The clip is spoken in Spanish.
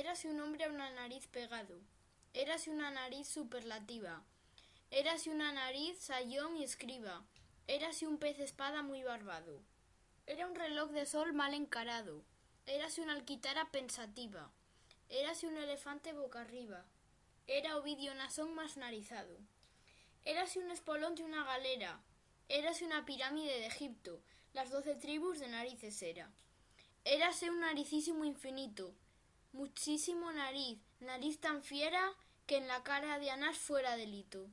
Érase un hombre a una nariz pegado. Érase una nariz superlativa. Érase una nariz sayón y escriba. Érase un pez espada muy barbado. Era un reloj de sol mal encarado. Érase una alquitara pensativa. Érase un elefante boca arriba. Era Ovidio Nasón más narizado. Érase un espolón de una galera. Érase una pirámide de Egipto. Las doce tribus de narices era. Érase un naricísimo infinito. Muchísimo nariz, nariz tan fiera que en la cara de Anás fuera delito.